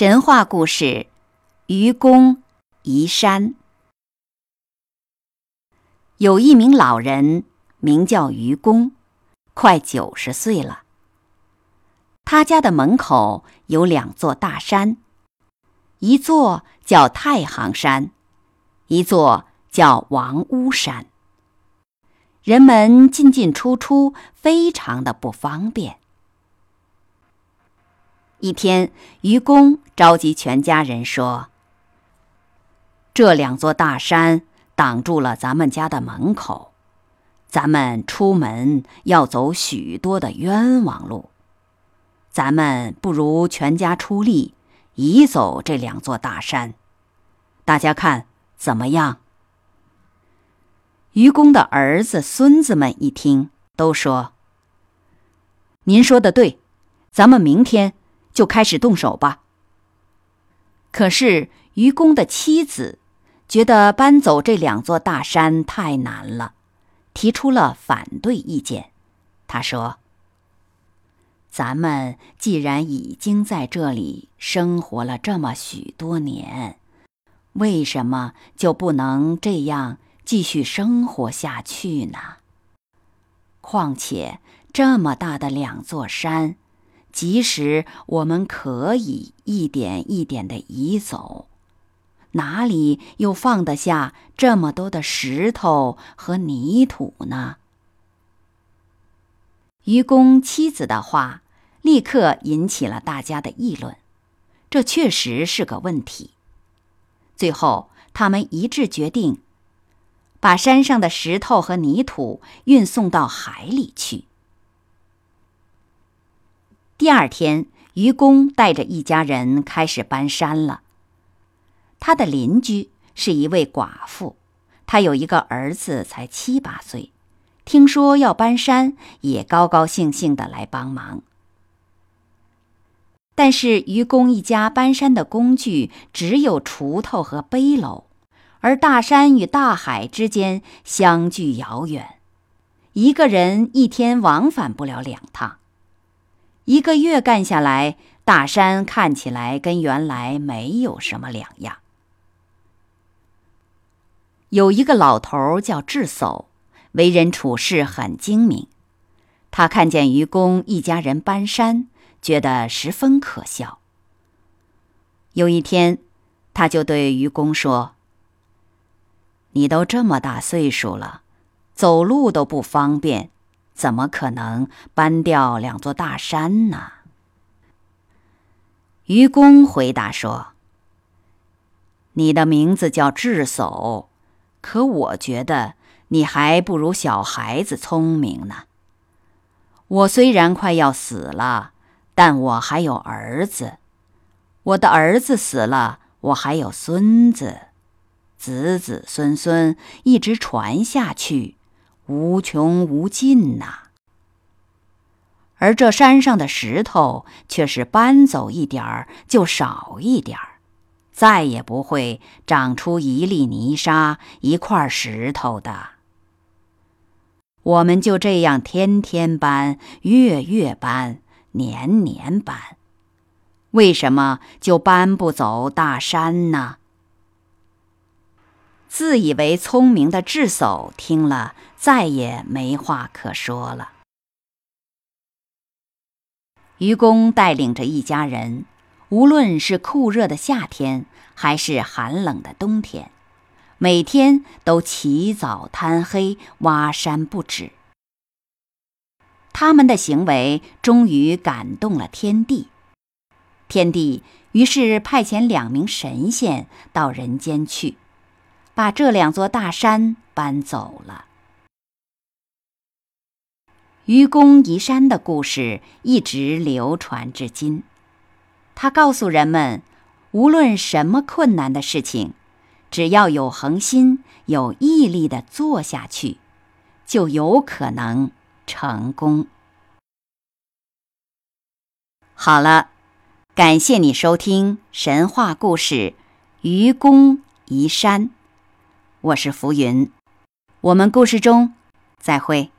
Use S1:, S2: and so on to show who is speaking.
S1: 神话故事《愚公移山》。有一名老人，名叫愚公，快九十岁了。他家的门口有两座大山，一座叫太行山，一座叫王屋山。人们进进出出，非常的不方便。一天，愚公召集全家人说：“这两座大山挡住了咱们家的门口，咱们出门要走许多的冤枉路。咱们不如全家出力，移走这两座大山。大家看怎么样？”愚公的儿子、孙子们一听，都说：“您说的对，咱们明天。”就开始动手吧。可是愚公的妻子觉得搬走这两座大山太难了，提出了反对意见。他说：“咱们既然已经在这里生活了这么许多年，为什么就不能这样继续生活下去呢？况且这么大的两座山。”即使我们可以一点一点的移走，哪里又放得下这么多的石头和泥土呢？愚公妻子的话立刻引起了大家的议论，这确实是个问题。最后，他们一致决定，把山上的石头和泥土运送到海里去。第二天，愚公带着一家人开始搬山了。他的邻居是一位寡妇，她有一个儿子才七八岁，听说要搬山，也高高兴兴的来帮忙。但是愚公一家搬山的工具只有锄头和背篓，而大山与大海之间相距遥远，一个人一天往返不了两趟。一个月干下来，大山看起来跟原来没有什么两样。有一个老头叫智叟，为人处事很精明。他看见愚公一家人搬山，觉得十分可笑。有一天，他就对愚公说：“你都这么大岁数了，走路都不方便。”怎么可能搬掉两座大山呢？愚公回答说：“你的名字叫智叟，可我觉得你还不如小孩子聪明呢。我虽然快要死了，但我还有儿子，我的儿子死了，我还有孙子，子子孙孙一直传下去。”无穷无尽呐，而这山上的石头却是搬走一点儿就少一点儿，再也不会长出一粒泥沙、一块石头的。我们就这样天天搬、月月搬、年年搬，为什么就搬不走大山呢？自以为聪明的智叟听了，再也没话可说了。愚公带领着一家人，无论是酷热的夏天，还是寒冷的冬天，每天都起早贪黑挖山不止。他们的行为终于感动了天帝，天帝于是派遣两名神仙到人间去。把这两座大山搬走了。愚公移山的故事一直流传至今。他告诉人们，无论什么困难的事情，只要有恒心、有毅力的做下去，就有可能成功。好了，感谢你收听神话故事《愚公移山》，我是浮云，我们故事中再会。